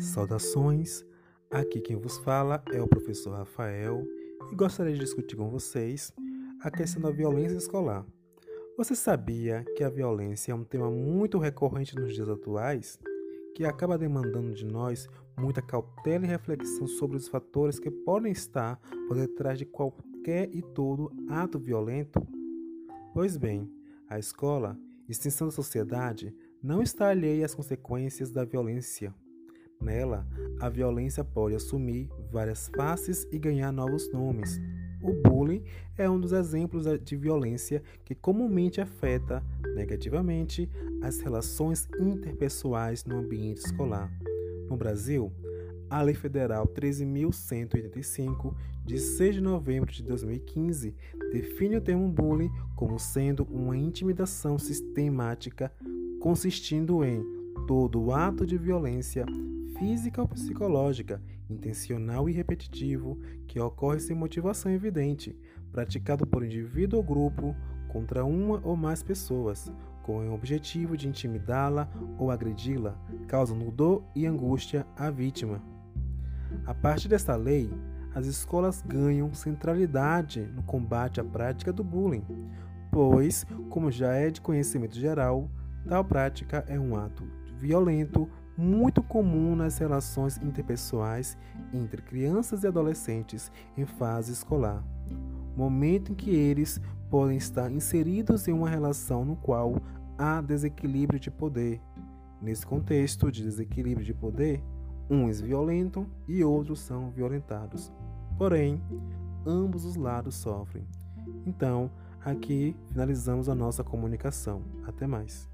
Saudações, aqui quem vos fala é o professor Rafael e gostaria de discutir com vocês a questão da violência escolar. Você sabia que a violência é um tema muito recorrente nos dias atuais, que acaba demandando de nós muita cautela e reflexão sobre os fatores que podem estar por detrás de qualquer e todo ato violento? Pois bem, a escola, extensão da sociedade, não está alheia às consequências da violência. Nela, a violência pode assumir várias faces e ganhar novos nomes. O bullying é um dos exemplos de violência que comumente afeta negativamente as relações interpessoais no ambiente escolar. No Brasil, a Lei Federal 13.185, de 6 de novembro de 2015, define o termo bullying como sendo uma intimidação sistemática consistindo em todo ato de violência física ou psicológica, intencional e repetitivo, que ocorre sem motivação evidente, praticado por indivíduo ou grupo contra uma ou mais pessoas, com o objetivo de intimidá-la ou agredi-la, causando dor e angústia à vítima. A partir desta lei, as escolas ganham centralidade no combate à prática do bullying, pois, como já é de conhecimento geral, tal prática é um ato violento muito comum nas relações interpessoais entre crianças e adolescentes em fase escolar, momento em que eles podem estar inseridos em uma relação no qual há desequilíbrio de poder. Nesse contexto de desequilíbrio de poder, uns violentam e outros são violentados. Porém, ambos os lados sofrem. Então, aqui finalizamos a nossa comunicação. Até mais.